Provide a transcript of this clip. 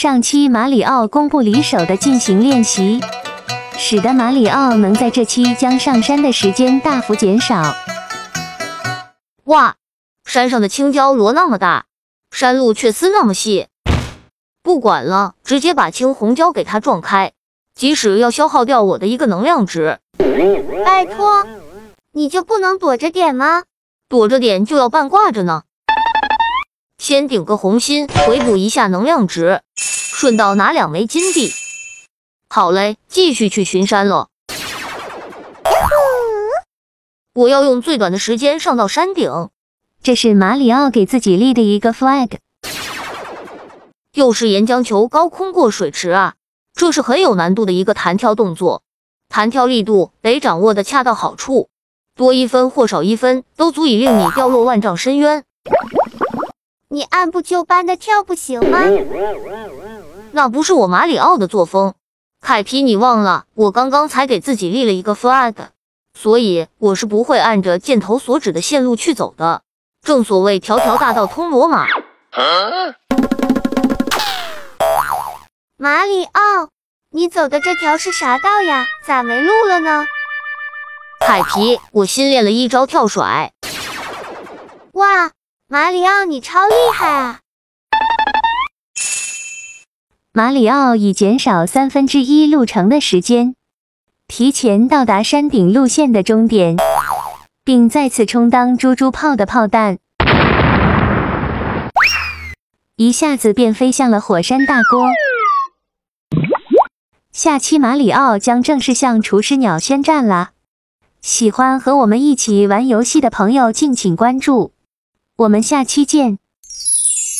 上期马里奥公布离手的进行练习，使得马里奥能在这期将上山的时间大幅减少。哇，山上的青椒螺那么大，山路却丝那么细。不管了，直接把青红椒给它撞开，即使要消耗掉我的一个能量值。拜托，你就不能躲着点吗？躲着点就要半挂着呢。先顶个红心，回补一下能量值。顺道拿两枚金币，好嘞，继续去巡山了。我要用最短的时间上到山顶，这是马里奥给自己立的一个 flag。又是岩浆球高空过水池啊，这是很有难度的一个弹跳动作，弹跳力度得掌握的恰到好处，多一分或少一分都足以令你掉落万丈深渊。你按部就班的跳不行吗？那不是我马里奥的作风，凯皮，你忘了我刚刚才给自己立了一个 flag，所以我是不会按着箭头所指的线路去走的。正所谓条条大道通罗马。马里奥，你走的这条是啥道呀？咋没路了呢？凯皮，我新练了一招跳甩。哇，马里奥你超厉害啊！马里奥已减少三分之一路程的时间，提前到达山顶路线的终点，并再次充当猪猪炮的炮弹，一下子便飞向了火山大锅。下期马里奥将正式向厨师鸟宣战啦！喜欢和我们一起玩游戏的朋友，敬请关注，我们下期见。